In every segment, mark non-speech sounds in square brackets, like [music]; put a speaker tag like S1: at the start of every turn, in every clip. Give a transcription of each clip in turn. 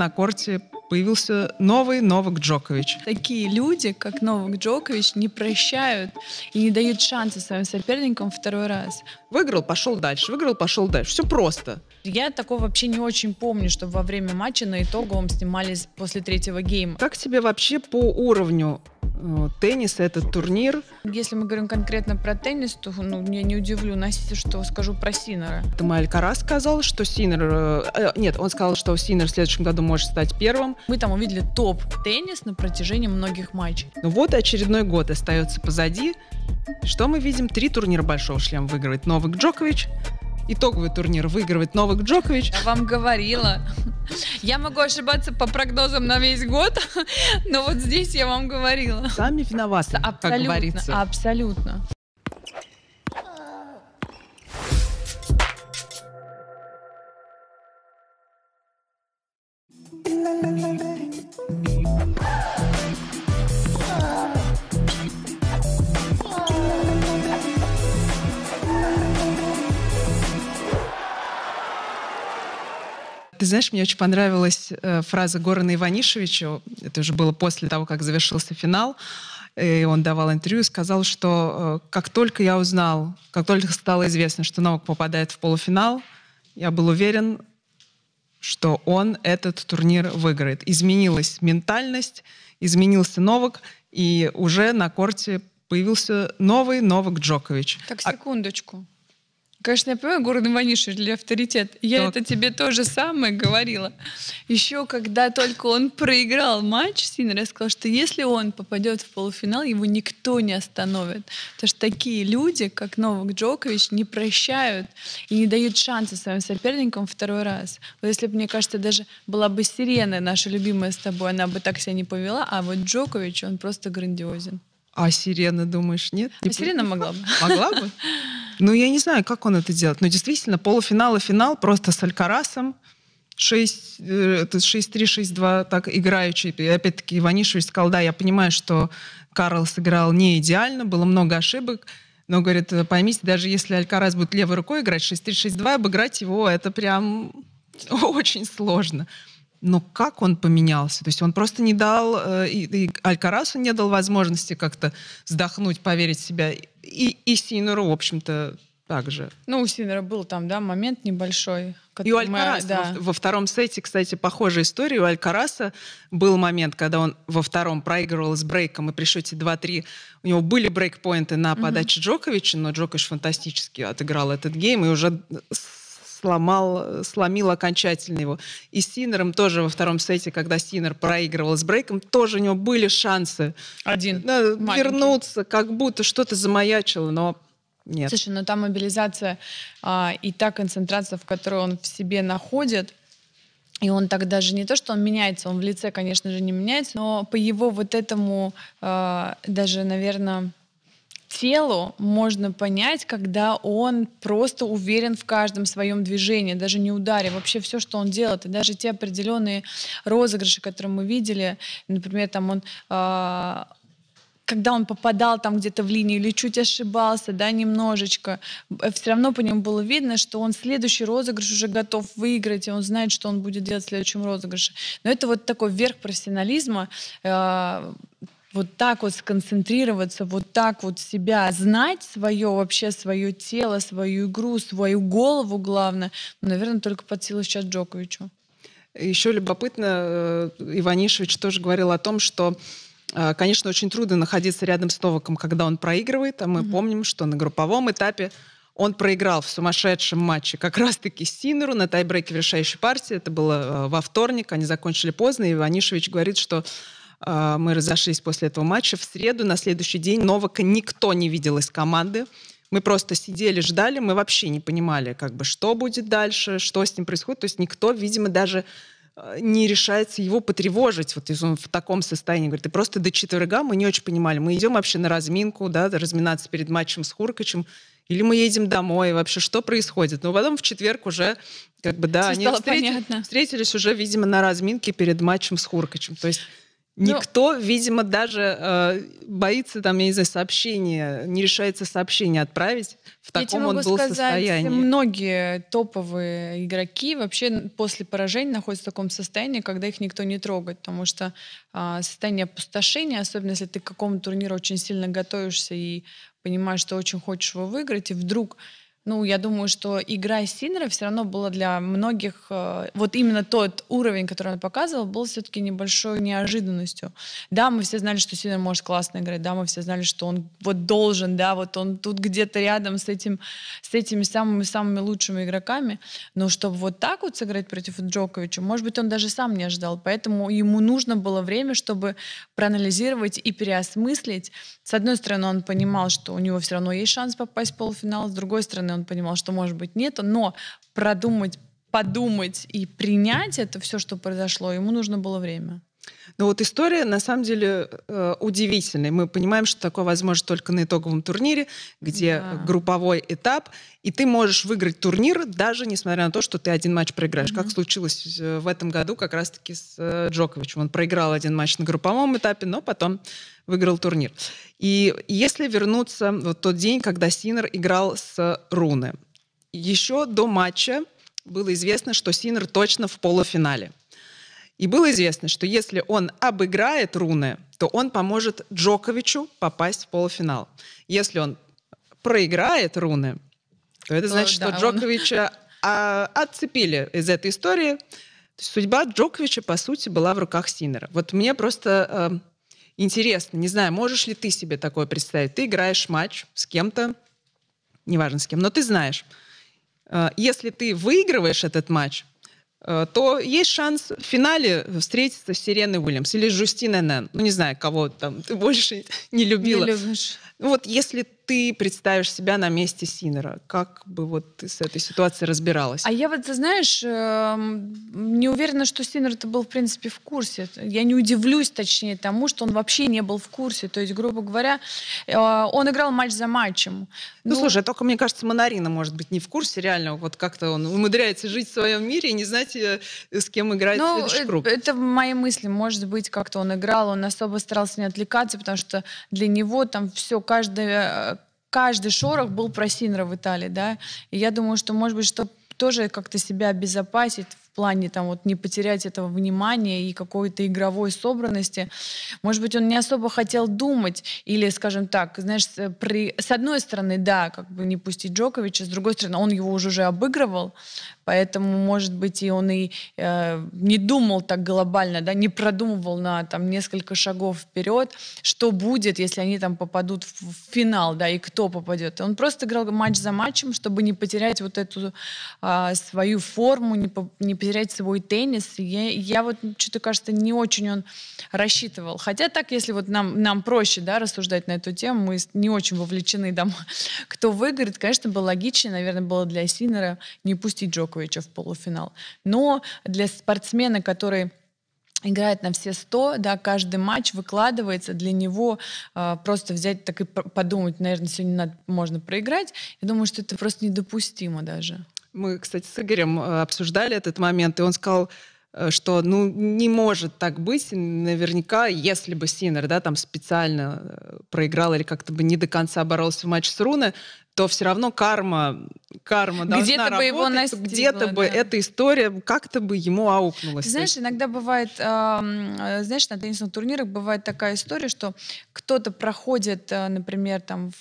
S1: на корте появился новый Новак Джокович.
S2: Такие люди, как Новак Джокович, не прощают и не дают шанса своим соперникам второй раз.
S1: Выиграл, пошел дальше, выиграл, пошел дальше. Все просто.
S2: Я такого вообще не очень помню, чтобы во время матча на итоговом снимались после третьего гейма.
S1: Как тебе вообще по уровню э, тенниса этот турнир?
S2: Если мы говорим конкретно про теннис, то ну, я не удивлю Настя, что скажу про Синера.
S1: Там Алькарас сказал, что Синер... э, э, нет, он сказал, что Синер в следующем году может стать первым.
S2: Мы там увидели топ-теннис на протяжении многих матчей.
S1: Ну вот и очередной год остается позади. Что мы видим? Три турнира Большого шлема выигрывает Новак Джокович. Итоговый турнир выигрывает Новак Джокович.
S2: Я вам говорила. Я могу ошибаться по прогнозам на весь год, но вот здесь я вам говорила.
S1: Сами виноваты, как
S2: Абсолютно,
S1: говорится.
S2: абсолютно.
S1: Ты знаешь, мне очень понравилась э, фраза Горана Иванишевича. Это уже было после того, как завершился финал. И он давал интервью сказал, что э, как только я узнал, как только стало известно, что Новак попадает в полуфинал, я был уверен, что он этот турнир выиграет. Изменилась ментальность, изменился Новак, и уже на корте появился новый Новак Джокович.
S2: Так,
S1: А-
S2: секундочку. Конечно, я понимаю, Город Иванишевич для авторитет. Я
S1: Так.
S2: это тебе то же самое говорила. Еще когда только он проиграл матч, Синер, я сказала, что если он попадет в полуфинал, его никто не остановит. Потому что такие люди, как Новак Джокович, не прощают и не дают шанса своим соперникам второй раз. Вот если бы, мне кажется, даже была бы Сирена, наша любимая с тобой, она бы так себя не повела, а вот Джокович, он просто грандиозен.
S1: А Сирена, думаешь, нет?
S2: А Сирена могла бы. [laughs]
S1: Могла бы? Ну, я не знаю, как он это делает. Но действительно, полуфинал и финал просто с Алькарасом. 6, э, это 6-3, 6-2, так играючи. И опять-таки Иванишевич сказал, да, я понимаю, что Карл сыграл не идеально, было много ошибок, но, говорит, «Э, поймите, даже если Алькарас будет левой рукой играть 6-3, 6-2, обыграть его, это прям [laughs] очень сложно. Но как он поменялся? То есть он просто не дал, э, и, и Алькарасу не дал возможности как-то вздохнуть, поверить в себя. И, и Синеру, в общем-то, также.
S2: Ну, у Синера был там, да, момент небольшой.
S1: И у
S2: мы-
S1: Алькараса
S2: да.
S1: во, втором сете, кстати, похожая история. У Алькараса был момент, когда он во втором проигрывал с брейком, и при счете 2-3 у него были брейкпоинты на подаче Джоковича, но Джокович фантастически отыграл этот гейм и уже сломал, сломил окончательно его. И с Синером тоже во втором сете, когда Синер проигрывал с брейком, тоже у него были шансы
S2: Один.
S1: да, вернуться, как будто что-то замаячило, но нет.
S2: Слушай, ну там мобилизация а, и та концентрация, в которой он в себе находит, и он так даже не то, что он меняется, он в лице, конечно же, не меняется, но по его вот этому а, даже, наверное, телу можно понять, когда он просто уверен в каждом своем движении, даже не ударе, вообще все, что он делает, и даже те определенные розыгрыши, которые мы видели, например, там он а, когда он попадал там где-то в линию или чуть ошибался, да, немножечко, все равно по нему было видно, что он следующий розыгрыш уже готов выиграть, и он знает, что он будет делать в следующем розыгрыше. Но это вот такой верх профессионализма, э, вот так вот сконцентрироваться, вот так вот себя знать, свое вообще, свое тело, свою игру, свою голову, главное, ну, наверное, только под силу сейчас Джоковичу.
S1: Еще любопытно, э, Иванишевич тоже говорил о том, что, э, конечно, очень трудно находиться рядом с Новаком, когда он проигрывает, а мы помним, что на групповом этапе он проиграл в сумасшедшем матче как раз-таки Синеру на тайбрейке в решающей партии. Это было э, во вторник, они закончили поздно, и Иванишевич говорит, что мы разошлись после этого матча. В среду, на следующий день, Новака никто не видел из команды. Мы просто сидели, ждали, мы вообще не понимали, как бы, что будет дальше, что с ним происходит. То есть никто, видимо, даже э, не решается его потревожить, вот если он в таком состоянии. Говорит, и просто до четверга мы не очень понимали, мы идем вообще на разминку, да, разминаться перед матчем с Хуркачем, или мы едем домой, вообще что происходит. Но потом в четверг уже, как бы, да,
S2: Всё
S1: они
S2: стало
S1: встрети-
S2: понятно.
S1: встретились уже, видимо, на разминке перед матчем с Хуркачем. То есть Никто, ну, видимо, даже э, боится, там, я не знаю, сообщения, не решается сообщение отправить. В таком он был сказать, состоянии.
S2: Многие топовые игроки вообще после поражения находятся в таком состоянии, когда их никто не трогает, потому что э, состояние опустошения, особенно если ты к какому турниру очень сильно готовишься и понимаешь, что очень хочешь его выиграть, и вдруг ну, я думаю, что игра Синера все равно была для многих, э, вот именно тот уровень, который он показывал, был все-таки небольшой неожиданностью. Да, мы все знали, что Синер может классно играть, да, мы все знали, что он вот должен, да, вот он тут где-то рядом с, этим, с этими самыми-самыми лучшими игроками, но чтобы вот так вот сыграть против Джоковича, может быть, он даже сам не ожидал, поэтому ему нужно было время, чтобы проанализировать и переосмыслить. С одной стороны, он понимал, что у него все равно есть шанс попасть в полуфинал, с другой стороны, стороны, он понимал, что, может быть, нет, но продумать, подумать и принять это все, что произошло, ему нужно было время.
S1: Ну вот история на самом деле э, удивительная. Мы понимаем, что такое возможно только на итоговом турнире, где да. групповой этап, и ты можешь выиграть турнир, даже несмотря на то, что ты один матч проиграешь. Mm-hmm. Как случилось э, в этом году как раз-таки с э, Джоковичем. Он проиграл один матч на групповом этапе, но потом выиграл турнир. И если вернуться в тот день, когда Синер играл с Руны, еще до матча было известно, что Синер точно в полуфинале. И было известно, что если он обыграет Руны, то он поможет Джоковичу попасть в полуфинал. Если он проиграет Руны, то это значит, что Джоковича он... [laughs] отцепили из этой истории. судьба Джоковича, по сути, была в руках Синера. Вот мне просто э, Интересно, не знаю, можешь ли ты себе такое представить? Ты играешь матч с кем-то, неважно с кем, но ты знаешь, э, если ты выигрываешь этот матч, то есть шанс в финале встретиться с Сиреной Уильямс или с Жустиной Нэн. Ну, не знаю, кого там ты [laughs] больше не любила.
S2: Не любишь.
S1: Вот если ты представишь себя на месте Синера, как бы вот ты с этой ситуацией разбиралась?
S2: А я вот, ты знаешь, эм, не уверена, что Синер-то был, в принципе, в курсе. Я не удивлюсь, точнее, тому, что он вообще не был в курсе. То есть, грубо говоря, э, он играл матч за матчем.
S1: Ну, ну слушай, только, мне кажется, Монарина, может быть, не в курсе реально. Вот как-то он умудряется жить в своем мире и не знать, э, с кем играет ну, следующий круг.
S2: Это мои мысли. Может быть, как-то он играл, он особо старался не отвлекаться, потому что для него там все, каждая каждый шорох был про Синера в Италии, да, и я думаю, что, может быть, чтобы тоже как-то себя обезопасить в плане там вот не потерять этого внимания и какой-то игровой собранности. Может быть, он не особо хотел думать или, скажем так, знаешь, при... с одной стороны, да, как бы не пустить Джоковича, с другой стороны, он его уже уже обыгрывал, Поэтому, может быть, и он и э, не думал так глобально, да, не продумывал на там несколько шагов вперед, что будет, если они там попадут в, финал, да, и кто попадет. Он просто играл матч за матчем, чтобы не потерять вот эту э, свою форму, не, по, не потерять свой теннис. Я, я вот что-то кажется не очень он рассчитывал. Хотя так, если вот нам нам проще, да, рассуждать на эту тему, мы не очень вовлечены, там, [laughs] кто выиграет, конечно, было логичнее, наверное, было для Синера не пустить Джоковича Джоковича в полуфинал. Но для спортсмена, который играет на все 100, да, каждый матч выкладывается для него э, просто взять так и подумать, наверное, сегодня надо, можно проиграть. Я думаю, что это просто недопустимо даже.
S1: Мы, кстати, с Игорем э, обсуждали этот момент, и он сказал, что ну не может так быть, наверняка, если бы Синер, да, там специально э, проиграл или как-то бы не до конца боролся в матче с Руны, то все равно карма, карма должна где-то работать, бы его настигло, где-то да. бы эта история как-то бы ему аукнулась.
S2: Ты знаешь, иногда бывает, э, знаешь, на теннисных турнирах бывает такая история, что кто-то проходит, э, например, там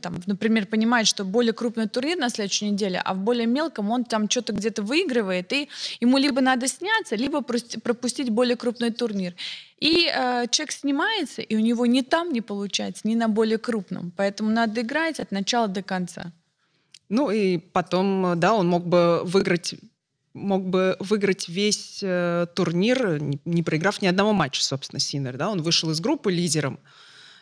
S2: там, например, понимает, что более крупный турнир на следующей неделе, а в более мелком он там что-то где-то выигрывает, и ему либо надо сняться, либо пропустить более крупный турнир. И э, человек снимается, и у него ни там не получается, ни на более крупном. Поэтому надо играть от начала до конца.
S1: Ну и потом, да, он мог бы выиграть мог бы выиграть весь э, турнир, не, не проиграв ни одного матча, собственно, Синер. Да? Он вышел из группы лидером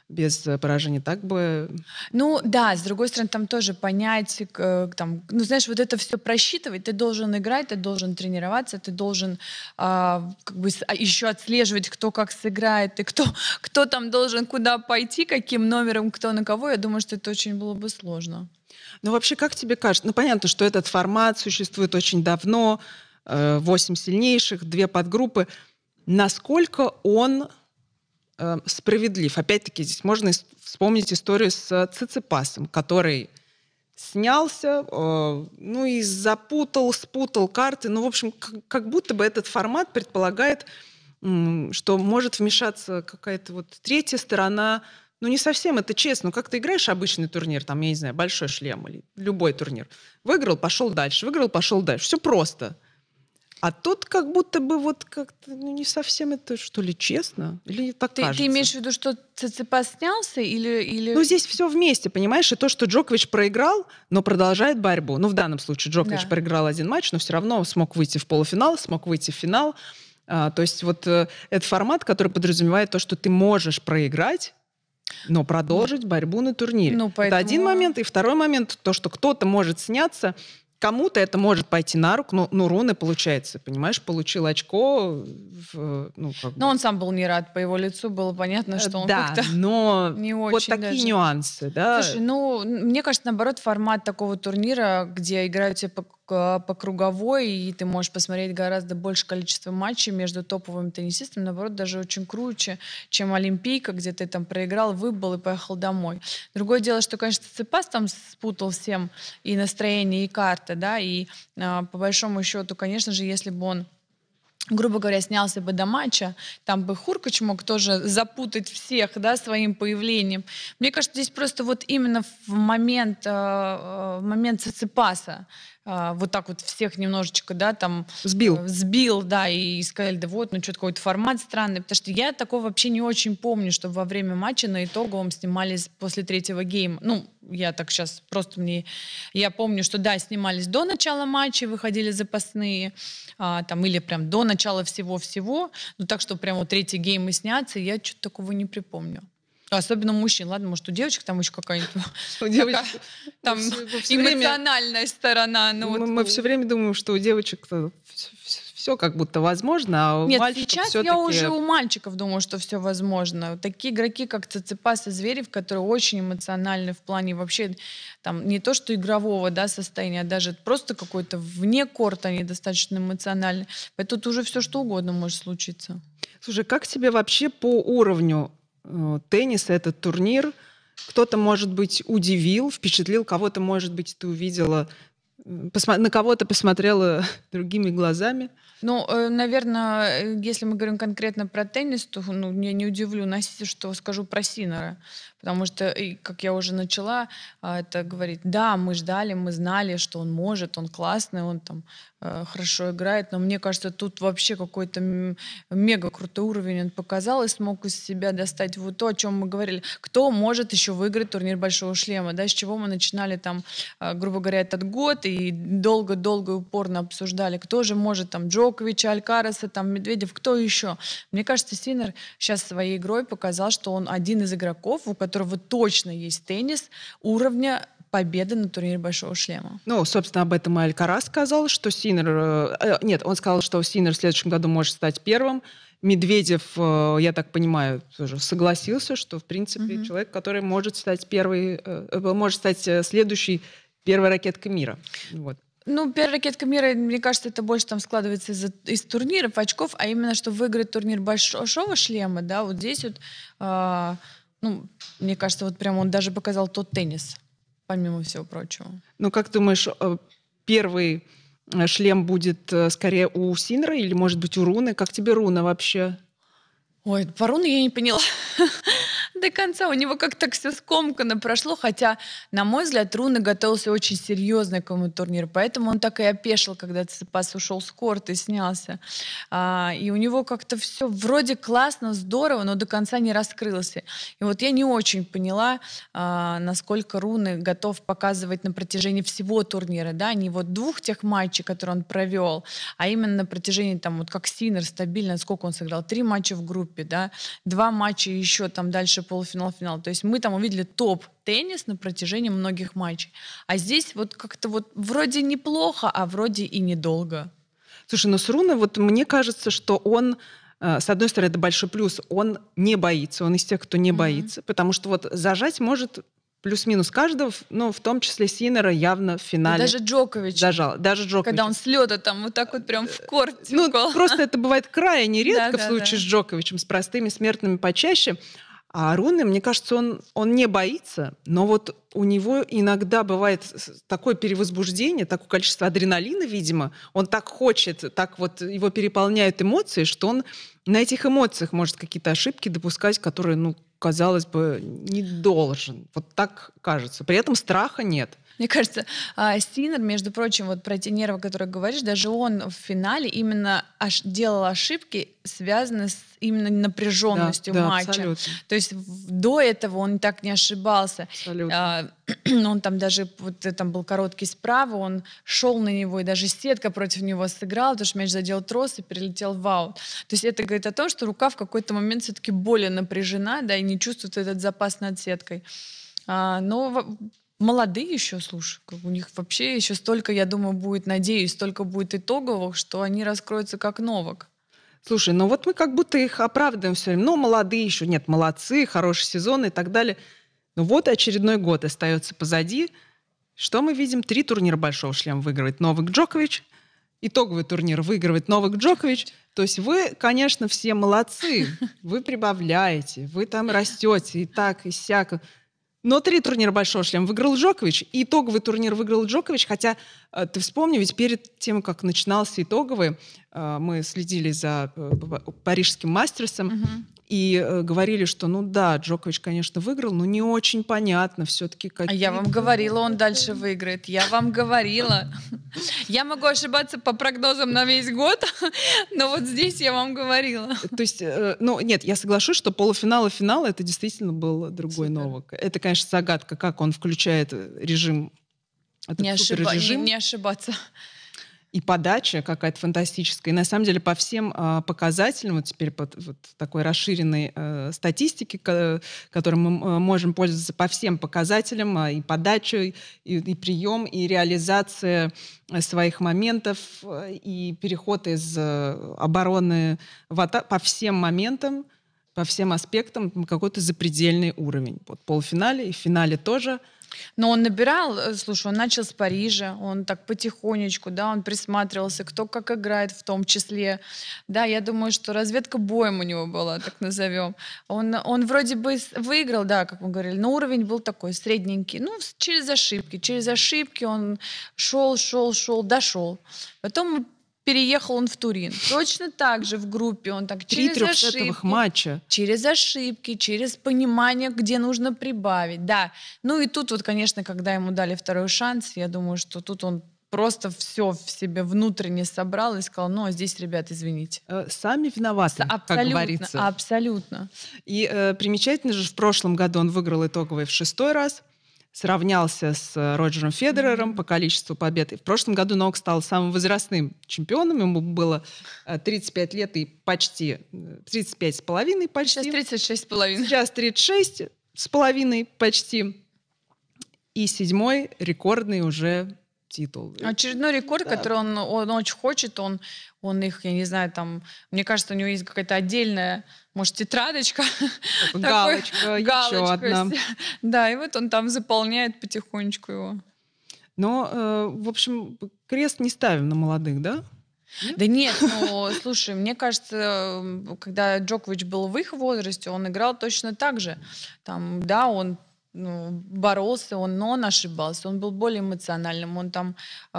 S1: без э, поражения, так бы...
S2: Ну да, с другой стороны, там тоже понять, э, там, ну знаешь, вот это все просчитывать, ты должен играть, ты должен тренироваться, ты должен э, как бы а, еще отслеживать, кто как сыграет, и кто, [laughs] кто там должен куда пойти, каким номером, кто на кого. Я думаю, что это очень было бы сложно.
S1: Ну вообще, как тебе кажется? Ну понятно, что этот формат существует очень давно, восемь сильнейших, две подгруппы. Насколько он э, справедлив. Опять-таки, здесь можно вспомнить историю с Циципасом, который снялся, э, ну и запутал, спутал карты. Ну, в общем, как, как будто бы этот формат предполагает, э, что может вмешаться какая-то вот третья сторона. Ну, не совсем это честно. Ну, как ты играешь обычный турнир, там, я не знаю, большой шлем или любой турнир. Выиграл, пошел дальше, выиграл, пошел дальше. Все просто. А тут как будто бы вот как-то ну, не совсем это, что ли, честно? Или так
S2: ты,
S1: кажется?
S2: Ты имеешь в виду, что Циципас снялся или, или...
S1: Ну, здесь все вместе, понимаешь? И то, что Джокович проиграл, но продолжает борьбу. Ну, в данном случае Джокович да. проиграл один матч, но все равно смог выйти в полуфинал, смог выйти в финал. А, то есть вот э, это формат, который подразумевает то, что ты можешь проиграть, но продолжить борьбу на турнире. Ну, поэтому... Это один момент. И второй момент, то, что кто-то может сняться Кому-то это может пойти на руку, но, ну, Руны, получается, понимаешь, получил очко. В,
S2: ну, как бы. Но он сам был не рад, по его лицу было понятно, что он
S1: да,
S2: как-то
S1: но [laughs]
S2: не очень
S1: вот такие
S2: даже.
S1: нюансы, да.
S2: Слушай, ну, мне кажется, наоборот, формат такого турнира, где играют все по по круговой, и ты можешь посмотреть гораздо больше количество матчей между топовыми теннисистами, наоборот, даже очень круче, чем Олимпийка, где ты там проиграл, выбыл и поехал домой. Другое дело, что, конечно, Цепас там спутал всем и настроение, и карты, да, и а, по большому счету, конечно же, если бы он грубо говоря, снялся бы до матча, там бы Хуркач мог тоже запутать всех, да, своим появлением. Мне кажется, здесь просто вот именно в момент, э, в момент Циципаса а, вот так вот всех немножечко, да, там...
S1: Сбил.
S2: Э, сбил, да, и сказали, да вот, ну что-то какой-то формат странный, потому что я такого вообще не очень помню, что во время матча на итоговом снимались после третьего гейма. Ну, я так сейчас просто мне... Я помню, что да, снимались до начала матча, выходили запасные, а, там, или прям до начала всего-всего, но так, что прям вот третий гейм и снятся, я что-то такого не припомню. Особенно мужчин. Ладно, может, у девочек там еще какая-нибудь [laughs] девочек там эмоциональная сторона.
S1: Ну мы все время думаем, что у девочек все как будто возможно, а у
S2: Нет, сейчас я уже у мальчиков думаю, что все возможно. Такие игроки, как Циципас и Зверев, которые очень эмоциональны в плане вообще там не то что игрового да, состояния, а даже просто какой-то вне корта они достаточно эмоциональны. Поэтому тут уже все что угодно может случиться.
S1: Слушай, как тебе вообще по уровню Э, теннис, этот турнир. Кто-то, может быть, удивил, впечатлил, кого-то, может быть, ты увидела, на кого-то посмотрела [laughs] другими глазами.
S2: Ну, э, наверное, э, если мы говорим конкретно про теннис, то ну, я не удивлю, что скажу про Синера. Потому что, как я уже начала а, это говорить, да, мы ждали, мы знали, что он может, он классный, он там э, хорошо играет, но мне кажется, тут вообще какой-то мега крутой уровень он показал и смог из себя достать вот то, о чем мы говорили. Кто может еще выиграть турнир Большого Шлема, да, с чего мы начинали там, а, грубо говоря, этот год и долго-долго упорно обсуждали, кто же может там Джоковича, Алькараса, там Медведев, кто еще. Мне кажется, Синер сейчас своей игрой показал, что он один из игроков, у которого которого точно есть теннис уровня победы на турнире Большого Шлема.
S1: Ну, собственно, об этом и Алькарас сказал, что Синер... Э, э, нет, он сказал, что Синер в следующем году может стать первым. Медведев, э, я так понимаю, тоже согласился, что, в принципе, mm-hmm. человек, который может стать первый, может стать следующей первой ракеткой мира. Вот.
S2: Ну, первая ракетка мира, мне кажется, это больше там складывается из, из турниров, очков, а именно, что выиграть турнир большого шлема, да, вот здесь вот э, ну, мне кажется, вот прям он даже показал тот теннис, помимо всего прочего.
S1: Ну, как думаешь, э, первый э, шлем будет э, скорее у Синера или, может быть, у Руны? Как тебе Руна вообще?
S2: Ой, по Руне я не поняла. [laughs] до конца. У него как-то все скомканно прошло, хотя, на мой взгляд, Руна готовился очень серьезно к этому турниру, поэтому он так и опешил, когда Цепас ушел с корта и снялся. А, и у него как-то все вроде классно, здорово, но до конца не раскрылся. И вот я не очень поняла, а, насколько Руны готов показывать на протяжении всего турнира, да, не вот двух тех матчей, которые он провел, а именно на протяжении, там, вот как Синер стабильно, сколько он сыграл, три матча в группе, да, два матча еще там дальше полуфинал, финал. То есть мы там увидели топ-теннис на протяжении многих матчей. А здесь вот как-то вот вроде неплохо, а вроде и недолго.
S1: Слушай, ну Сруна, вот мне кажется, что он э, с одной стороны, это большой плюс, он не боится, он из тех, кто не mm-hmm. боится, потому что вот зажать может плюс-минус каждого, но в том числе Синера явно в финале.
S2: даже Джокович.
S1: Зажал. Даже Джокович.
S2: Когда он с лёда там вот так вот прям в корт
S1: Ну, просто это бывает крайне [laughs] редко
S2: Да,
S1: в
S2: да,
S1: случае
S2: да.
S1: с Джоковичем, с простыми смертными почаще. А Руны, мне кажется, он, он не боится, но вот у него иногда бывает такое перевозбуждение, такое количество адреналина, видимо. Он так хочет, так вот его переполняют эмоции, что он на этих эмоциях может какие-то ошибки допускать, которые, ну, казалось бы, не должен. Вот так кажется. При этом страха нет.
S2: Мне кажется, а, Стинер, между прочим, вот про эти нервы, которые говоришь, даже он в финале именно делал ошибки, связанные с именно напряженностью
S1: Да, да,
S2: матча.
S1: абсолютно.
S2: То есть до этого он так не ошибался.
S1: абсолютно.
S2: А, [clears throat] он там даже, вот там был короткий справа, он шел на него, и даже сетка против него сыграла, потому что мяч задел трос и перелетел в аут. То есть это говорит о том, что рука в какой-то момент все-таки более напряжена, да, и не чувствует этот запас над сеткой. А, но молодые еще, слушай, у них вообще еще столько, я думаю, будет, надеюсь, столько будет итоговых, что они раскроются как новок.
S1: Слушай, ну вот мы как будто их оправдываем все время. Ну, молодые еще. Нет, молодцы, хороший сезон и так далее. Ну вот очередной год остается позади. Что мы видим? Три турнира Большого Шлема выигрывает Новак Джокович. Итоговый турнир выигрывает Новак Джокович. То есть вы, конечно, все молодцы. Вы прибавляете, вы там растете и так, и сяк. Но три турнира Большого Шлема выиграл Джокович, и итоговый турнир выиграл Джокович, хотя ты вспомни, ведь перед тем, как начинался итоговый, э, мы следили за э, парижским мастерсом и э, говорили, что ну да, Джокович, конечно, выиграл, но не очень понятно все-таки,
S2: А
S1: какие...
S2: я вам говорила, он дальше выиграет. Я вам говорила. Я могу ошибаться по прогнозам на весь год, [laughs] но вот здесь я вам говорила.
S1: То есть, э, ну, нет, я соглашусь, что полуфинал и финал это действительно был другой
S2: Супер.
S1: Новак. Это, конечно, загадка, как он включает режим, этот
S2: Не, ошиба- не, не ошибаться.
S1: и подача какая-то фантастическая. И на самом деле по всем а, показателям, вот теперь по т- вот такой расширенной э, статистике, ко- которой мы м, можем пользоваться по всем показателям, а, и подача, и, и прием, и реализация э, своих моментов, э, и переход из э, обороны в ата- по всем моментам, по всем аспектам какой-то запредельный уровень. Вот полуфинале и в финале тоже.
S2: Но он набирал, э, слушай, он начал с Парижа, он так потихонечку, да, он присматривался, кто как играет в том числе. Да, я думаю, что разведка боем у него была, так назовем. Он, он вроде бы выиграл, да, как мы говорили, но уровень был такой средненький. Ну, через ошибки. Через ошибки он шел, шел, шел, дошел. Потом переехал он в Турин. Точно так же в группе он так
S1: Три
S2: через ошибки.
S1: матча.
S2: Через ошибки, через понимание, где нужно прибавить. Да. Ну и тут вот, конечно, когда ему дали второй шанс, я думаю, что тут он просто все в себе внутренне собрал и сказал, ну, а здесь, ребят, извините.
S1: Э, Сами виноваты, как
S2: абсолютно,
S1: говорится.
S2: абсолютно.
S1: И э, примечательно же, в прошлом году он выиграл итоговый в шестой раз, сравнялся с э, Роджером Федерером по количеству побед. И в прошлом году Нок стал самым возрастным чемпионом. Ему было э, 35 лет и почти... э, 35 с половиной почти.
S2: Сейчас 36 с половиной.
S1: Сейчас 36 с половиной почти. И седьмой рекордный уже титул.
S2: Очередной рекорд,
S1: Да.
S2: который он, он очень хочет, он, он их, я не знаю, там, мне кажется, у него есть какая-то отдельная, может, тетрадочка, [laughs] такой
S1: Галочка, еще одна.
S2: Да, и вот он там заполняет потихонечку его.
S1: Но, э, в общем, крест не ставим на молодых, да?
S2: Да нет, ну, слушай, мне кажется, когда Джокович был в их возрасте, он играл точно так же. Там, да, он ну, боролся, он, но он ошибался, он был более эмоциональным, он там, э,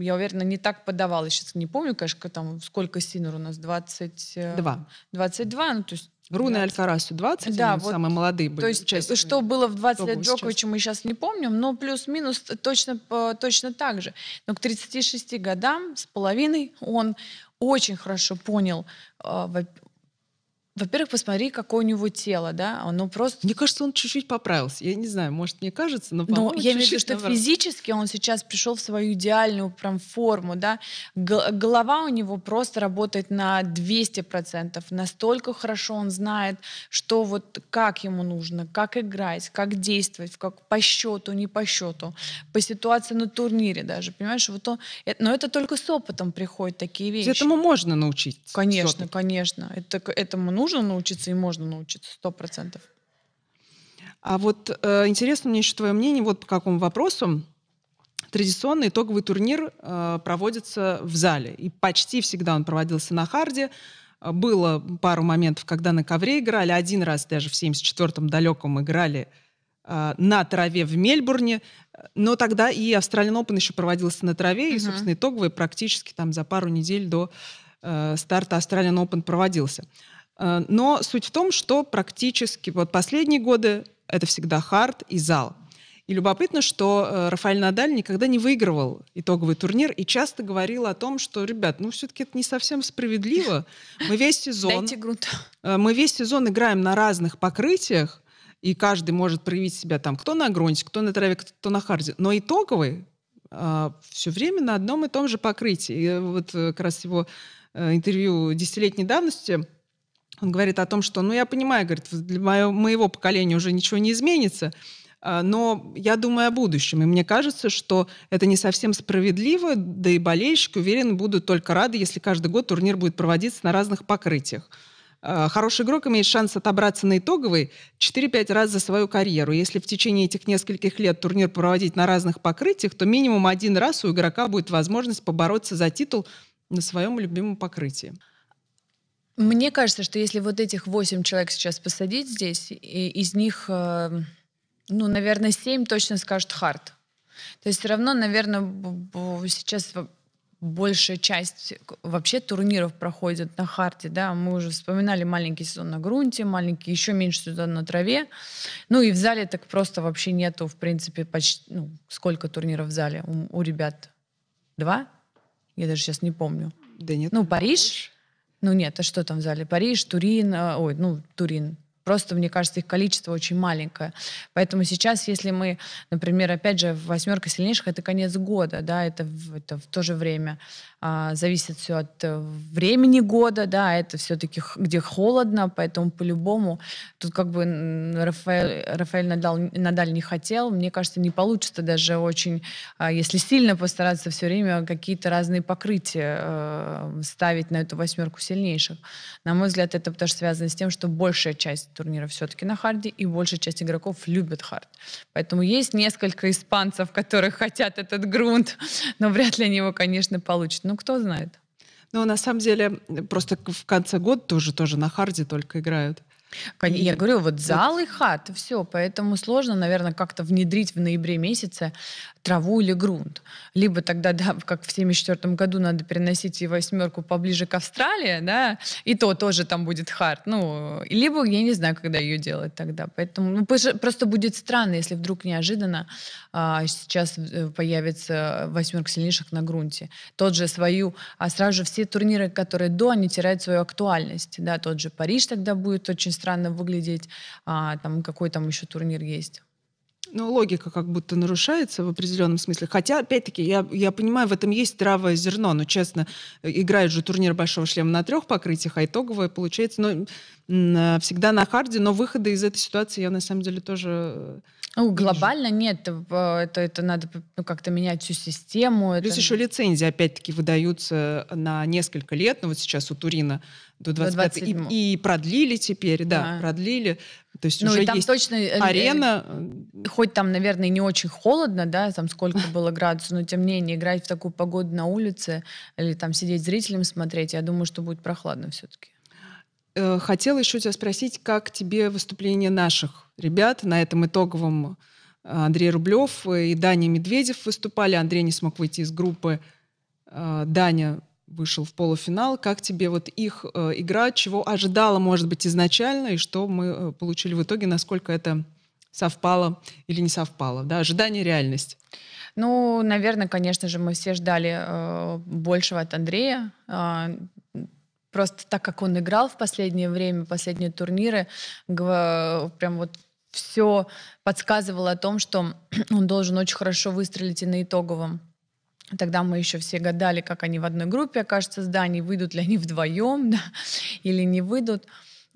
S2: я уверена, не так подавал. Я сейчас не помню, конечно, там, сколько Синер у нас, 20... э,
S1: Два.
S2: 22, ну, то есть...
S1: Руны
S2: 20.
S1: Альфарасу 20,
S2: Да, вот,
S1: самые молодые были.
S2: То есть,
S1: участники.
S2: что было в 20 лет. Джоковича, мы сейчас не помним, но плюс-минус точно, по- точно так же. Но к 36 годам с половиной он очень хорошо понял, во-первых, посмотри, какое у него тело, да, оно просто
S1: Мне кажется, он чуть-чуть поправился. Я не знаю, может, мне кажется, но,
S2: Но я имею в виду, что
S1: наоборот.
S2: физически он сейчас пришел в свою идеальную прям форму, да. Г- голова у него просто работает на 200%. Настолько хорошо он знает, что вот как ему нужно, как играть, как действовать, как по счету, не по счету, по ситуации на турнире даже, понимаешь? Вот он, э- но это только с опытом приходят такие вещи.
S1: Этому можно научиться.
S2: Конечно, конечно. Это, этому нужно научиться и можно научиться, сто процентов.
S1: А вот э, интересно мне еще твое мнение вот по какому вопросу. Традиционный итоговый турнир э, проводится в зале. И почти всегда он проводился на харде. Э, было пару моментов, когда на ковре играли. Один раз даже в 74-м далеком играли э, на траве в Мельбурне. Но тогда и Австралиан Open еще проводился на траве. Uh-huh. И, собственно, итоговый практически там за пару недель до э, старта Австралиан Open проводился. Э, но суть в том, что практически вот последние годы это всегда хард и зал. И любопытно, что э, Рафаэль Надаль никогда не выигрывал итоговый турнир и часто говорил о том, что, ребят, ну все-таки это не совсем справедливо. Мы весь сезон... Э, мы весь сезон играем на разных покрытиях, и каждый может проявить себя там, кто на грунте, кто на траве, кто на харде. Но итоговый э, все время на одном и том же покрытии. И вот э, как раз его э, интервью десятилетней давности он говорит о том, что, ну, я понимаю, говорит, для моего, моего поколения уже ничего не изменится, а, но я думаю о будущем. И мне кажется, что это не совсем справедливо, да и болельщики, уверены, будут только рады, если каждый год турнир будет проводиться на разных покрытиях. А, хороший игрок имеет шанс отобраться на итоговый 4-5 раз за свою карьеру. Если в течение этих нескольких лет турнир проводить на разных покрытиях, то минимум один раз у игрока будет возможность побороться за титул на своем любимом покрытии.
S2: Мне кажется, что если вот этих восемь человек сейчас посадить здесь, и из них, э, ну, наверное, семь точно скажут хард. То есть все равно, наверное, сейчас большая часть вообще турниров проходит на харте, да, мы уже вспоминали маленький сезон на грунте, маленький, еще меньше сезон на траве, ну и в зале так просто вообще нету, в принципе, почти, ну, сколько турниров в зале у, у ребят? Два? Я даже сейчас не помню.
S1: Да нет.
S2: Ну, Париж, ну нет, а что там в зале? Париж, Турин, э, ой, ну, Турин, Просто, мне кажется, их количество очень маленькое. Поэтому сейчас, если мы, например, опять же, восьмерка сильнейших, это конец года, да, это, это в то же время а, зависит все от э, времени года, да, это все-таки где холодно, поэтому по-любому тут как бы Рафаэль, Рафаэль Надаль, Надаль не хотел, мне кажется, не получится даже очень, а, если сильно постараться все время какие-то разные покрытия э, ставить на эту восьмерку сильнейших. На мой взгляд, это тоже связано с тем, что большая часть турнира все-таки на харде, и большая часть игроков любит хард. Поэтому есть несколько испанцев, которые хотят этот грунт, но вряд ли они его, конечно, получат. Ну, кто знает.
S1: Ну, на самом деле, просто в конце года тоже, тоже на харде только играют.
S2: Я говорю, вот зал и хард, все, поэтому сложно, наверное, как-то внедрить в ноябре месяце траву или грунт. Либо тогда, да, как в 74 году надо переносить и восьмерку поближе к Австралии, да, и то тоже там будет хард. Ну, либо я не знаю, когда ее делать тогда. Поэтому ну, просто будет странно, если вдруг неожиданно а, сейчас э, появится восьмерка сильнейших на грунте. Тот же свою, а сразу же все турниры, которые до, они теряют свою актуальность. Да, тот же Париж тогда будет очень странно выглядеть. А, там какой там еще турнир есть?
S1: Ну, логика как будто нарушается в определенном смысле. Хотя, опять-таки, я, я понимаю, в этом есть здравое зерно. Но, честно, играют же турнир Большого шлема на трех покрытиях, а итоговое получается ну, всегда на харде. Но выхода из этой ситуации я, на самом деле, тоже
S2: ну, глобально нет, это, это надо ну, как-то менять всю систему.
S1: Плюс
S2: это...
S1: еще лицензии, опять-таки, выдаются на несколько лет, ну вот сейчас у Турина до 25 до и, и продлили теперь, да, да, продлили. То есть ну, уже там есть точно э, арена.
S2: Э, хоть там, наверное, не очень холодно, да, там сколько [laughs] было градусов, но тем не менее играть в такую погоду на улице или там сидеть зрителям смотреть, я думаю, что будет прохладно все-таки.
S1: Э, хотела еще тебя спросить, как тебе выступление наших ребят на этом итоговом Андрей Рублев и Даня Медведев выступали. Андрей не смог выйти из группы. Даня вышел в полуфинал. Как тебе вот их игра, чего ожидала, может быть, изначально, и что мы получили в итоге, насколько это совпало или не совпало? Да, ожидание, реальность.
S2: Ну, наверное, конечно же, мы все ждали э, большего от Андрея. Э, Просто так как он играл в последнее время, последние турниры, прям вот все подсказывало о том, что [clears throat] он должен очень хорошо выстрелить и на итоговом. Тогда мы еще все гадали, как они в одной группе окажутся с Даней, выйдут ли они [laughs] вдвоем да, или не выйдут.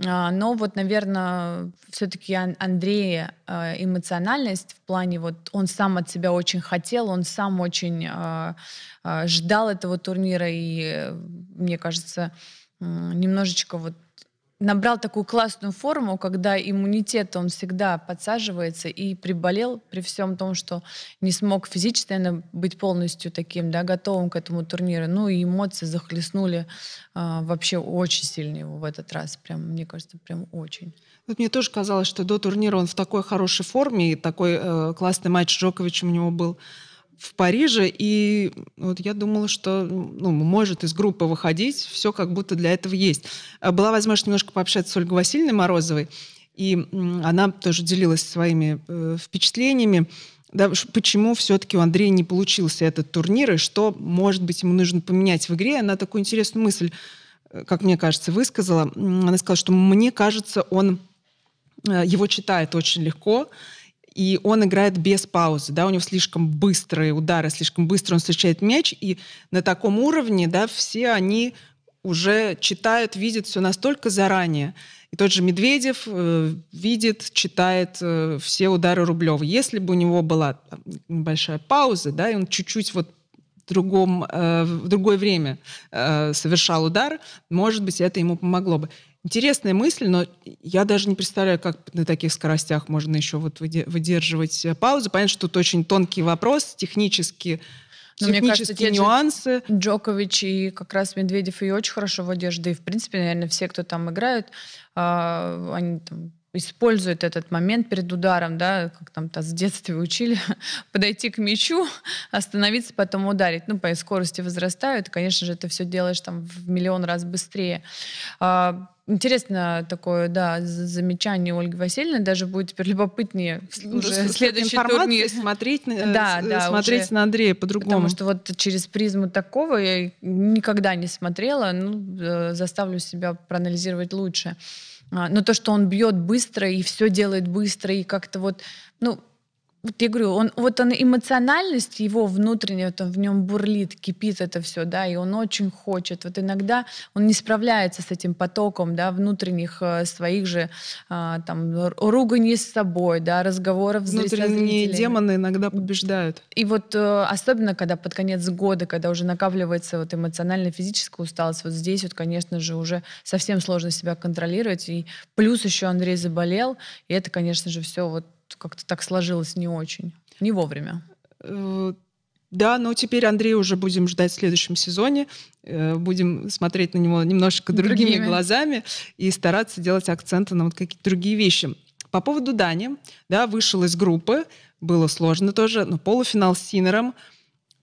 S2: А, но вот, наверное, все-таки Андрея а, эмоциональность в плане вот он сам от себя очень хотел, он сам очень а, ждал этого турнира и, мне кажется, немножечко вот набрал такую классную форму, когда иммунитет, он всегда подсаживается и приболел при всем том, что не смог физически, наверное, быть полностью таким, да, готовым к этому турниру. Ну и эмоции захлестнули а, вообще очень сильно его в этот раз. Прям, мне кажется, прям очень.
S1: Вот мне тоже казалось, что до турнира он в такой хорошей форме, и такой э, классный матч с Джоковичем у него был в Париже, и вот я думала, что ну, может из группы выходить, все как будто для этого есть. А была возможность немножко пообщаться с Ольгой Васильевной Морозовой, и она тоже делилась своими э, впечатлениями, да, почему все-таки у Андрея не получился этот турнир, и что, может быть, ему нужно поменять в игре. Она такую интересную мысль, э, как мне кажется, высказала. Она сказала, что мне кажется, он э, его читает очень легко, и он играет без паузы, да, у него слишком быстрые удары, слишком быстро он встречает мяч, и на таком уровне, да, все они уже читают, видят все настолько заранее. И тот же Медведев э, видит, читает э, все удары Рублева. Если бы у него была там, небольшая пауза, да, и он чуть-чуть вот другом, э, в другое время э, совершал удар, может быть, это ему помогло бы. Интересная мысль, но я даже не представляю, как на таких скоростях можно еще вот выдерживать э, паузу. Понятно, что тут очень тонкий вопрос, технически но ну, мне кажется, те нюансы.
S2: Джокович и как раз Медведев ее очень хорошо выдерживают. Да и, в принципе, наверное, все, кто там играют, э, они там используют этот момент перед ударом, да, как там -то с детства учили, [laughs] подойти к мячу, остановиться, потом ударить. Ну, по скорости возрастают, конечно же, это все делаешь там в миллион раз быстрее. А, Интересно такое, да, замечание Ольги Васильевны. Даже будет теперь любопытнее
S1: ну, [laughs] уже следующий турнир. смотреть, да, да, смотреть уже, на Андрея по-другому.
S2: Потому что вот через призму такого я никогда не смотрела. Ну, э, заставлю себя проанализировать лучше. А, но то, что он бьет быстро и все делает быстро, и как-то вот, ну, вот я говорю, он, вот он эмоциональность его внутренняя, вот он в нем бурлит, кипит это все, да, и он очень хочет. Вот иногда он не справляется с этим потоком, да, внутренних э, своих же э, там руганий с собой, да, разговоров с
S1: Внутренние демоны иногда побеждают.
S2: И вот э, особенно, когда под конец года, когда уже накапливается вот эмоционально-физическая усталость, вот здесь вот, конечно же, уже совсем сложно себя контролировать. И плюс еще Андрей заболел, и это, конечно же, все вот как-то так сложилось не очень, не вовремя.
S1: Э, да, но теперь Андрей уже будем ждать в следующем сезоне. Э, будем смотреть на него немножко другими, другими. глазами и стараться делать акценты на вот какие-то другие вещи. По поводу Дани, да, вышел из группы, было сложно тоже, но полуфинал с Синером,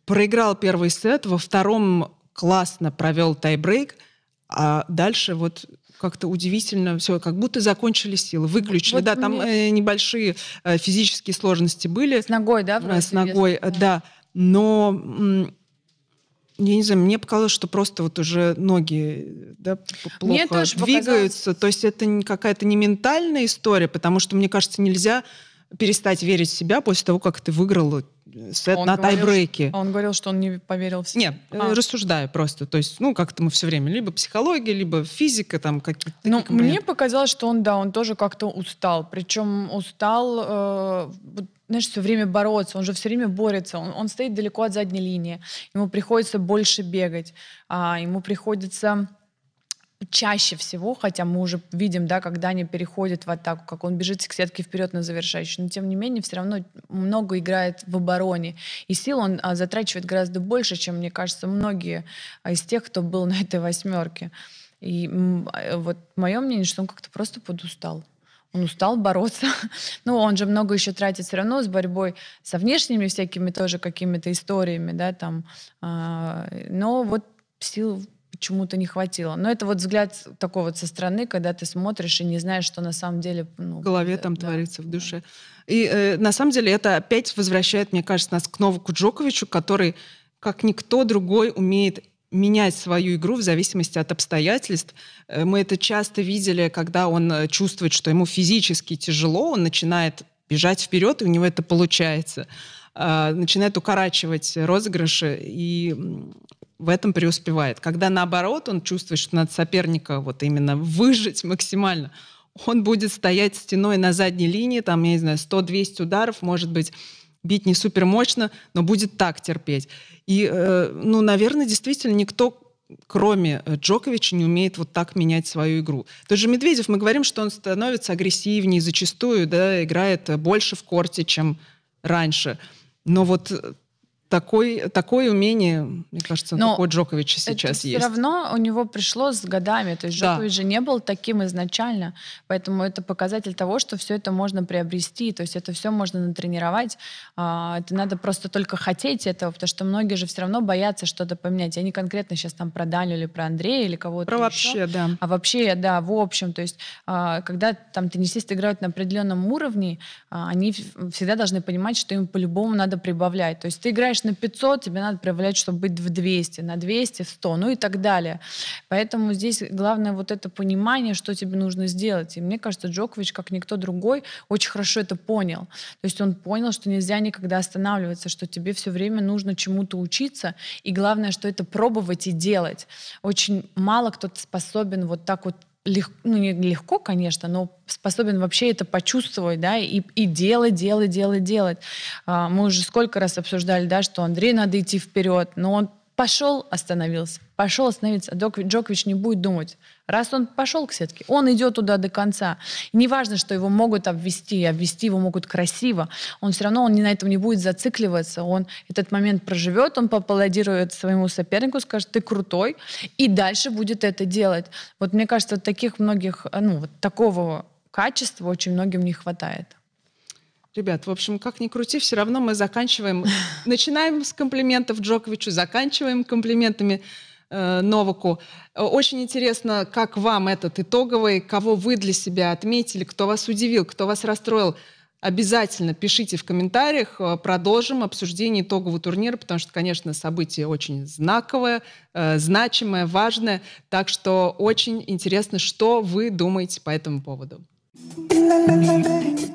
S1: проиграл первый сет, во втором классно провел тайбрейк, а дальше вот как-то удивительно все, как будто закончили силы, выключили. Вот да, мне... там э, небольшие э, физические сложности были.
S2: С ногой, да?
S1: Э, с ногой, э, да. Но я не знаю, мне показалось, что просто вот уже ноги да, плохо мне тоже двигаются. Показалось... То есть это какая-то не ментальная история, потому что, мне кажется, нельзя перестать верить в себя после того, как ты выиграл сет он на говорил, тайбрейке.
S2: А он говорил, что он не поверил в себя?
S1: Нет, а. рассуждаю просто. То есть, ну, как-то мы все время, либо психология, либо физика, там какие-то...
S2: Ну, мне показалось, что он, да, он тоже как-то устал. Причем устал, э, знаешь, все время бороться, он же все время борется, он, он стоит далеко от задней линии, ему приходится больше бегать, а, ему приходится чаще всего, хотя мы уже видим, да, когда они переходят в атаку, как он бежит к сетке вперед на завершающую, но тем не менее все равно много играет в обороне. И сил он а, затрачивает гораздо больше, чем, мне кажется, многие а, из тех, кто был [laughs] на этой восьмерке. И а, вот мое мнение, что он как-то просто подустал. Он устал бороться. [laughs] ну, он же много еще тратит все равно с борьбой со внешними всякими тоже какими-то историями, да, там. А, но вот сил почему-то не хватило. Но это вот взгляд такой вот со стороны, когда ты смотришь и не знаешь, что на самом деле...
S1: Ну, в голове там да, творится, в душе. И э, на самом деле это опять возвращает, мне кажется, нас к Новаку Джоковичу, который, как никто другой, умеет менять свою игру в зависимости от обстоятельств. Э, мы это часто видели, когда он э, чувствует, что ему физически тяжело, он начинает бежать вперед, и у него это получается а, начинает укорачивать розыгрыши, и в этом преуспевает. Когда наоборот он чувствует, что надо соперника вот именно выжить максимально, он будет стоять стеной на задней линии, там, я не знаю, 100-200 ударов, может быть, бить не супер мощно, но будет так терпеть. И, э, ну, наверное, действительно никто кроме э, Джоковича, не умеет вот так менять свою игру. Тот же Медведев, мы говорим, что он становится агрессивнее, зачастую да, играет больше в корте, чем раньше. Но вот такой, такое умение, мне кажется, Но такой Джокович сейчас
S2: это
S1: есть.
S2: Все равно у него пришло с годами. То есть да. Джокович же не был таким изначально. Поэтому это показатель того, что все это можно приобрести. То есть это все можно натренировать. А, это надо просто только хотеть этого, потому что многие же все равно боятся что-то поменять. Я не конкретно сейчас там про Даню или про Андрея или кого-то
S1: Про еще, вообще, да.
S2: А вообще, да, в общем. То есть а, когда там теннисисты играют на определенном уровне, а, они всегда должны понимать, что им по-любому надо прибавлять. То есть ты играешь играешь на 500, тебе надо проявлять, чтобы быть в 200, на 200, 100, ну и так далее. Поэтому здесь главное вот это понимание, что тебе нужно сделать. И мне кажется, Джокович, как никто другой, очень хорошо это понял. То есть он понял, что нельзя никогда останавливаться, что тебе все время нужно чему-то учиться, и главное, что это пробовать и делать. Очень мало кто способен вот так вот лег, ну не легко, конечно, но способен вообще это почувствовать, да, и, и делать, делать, делать, делать. А, мы уже сколько раз обсуждали, да, что Андрей надо идти вперед, но он пошел, остановился, пошел остановиться. Джокович не будет думать. Раз он пошел к сетке, он идет туда до конца. И неважно, что его могут обвести, обвести его могут красиво, он все равно он не на этом не будет зацикливаться, он этот момент проживет, он поаплодирует своему сопернику, скажет, ты крутой, и дальше будет это делать. Вот мне кажется, таких многих, ну, вот такого качества очень многим не хватает.
S1: Ребят, в общем, как ни крути, все равно мы заканчиваем, начинаем с комплиментов Джоковичу, заканчиваем комплиментами э, Новаку. Очень интересно, как вам этот итоговый, кого вы для себя отметили, кто вас удивил, кто вас расстроил. Обязательно пишите в комментариях, э, продолжим обсуждение итогового турнира, потому что, конечно, событие очень знаковое, э, значимое, важное. Так что очень интересно, что вы думаете по этому поводу. La la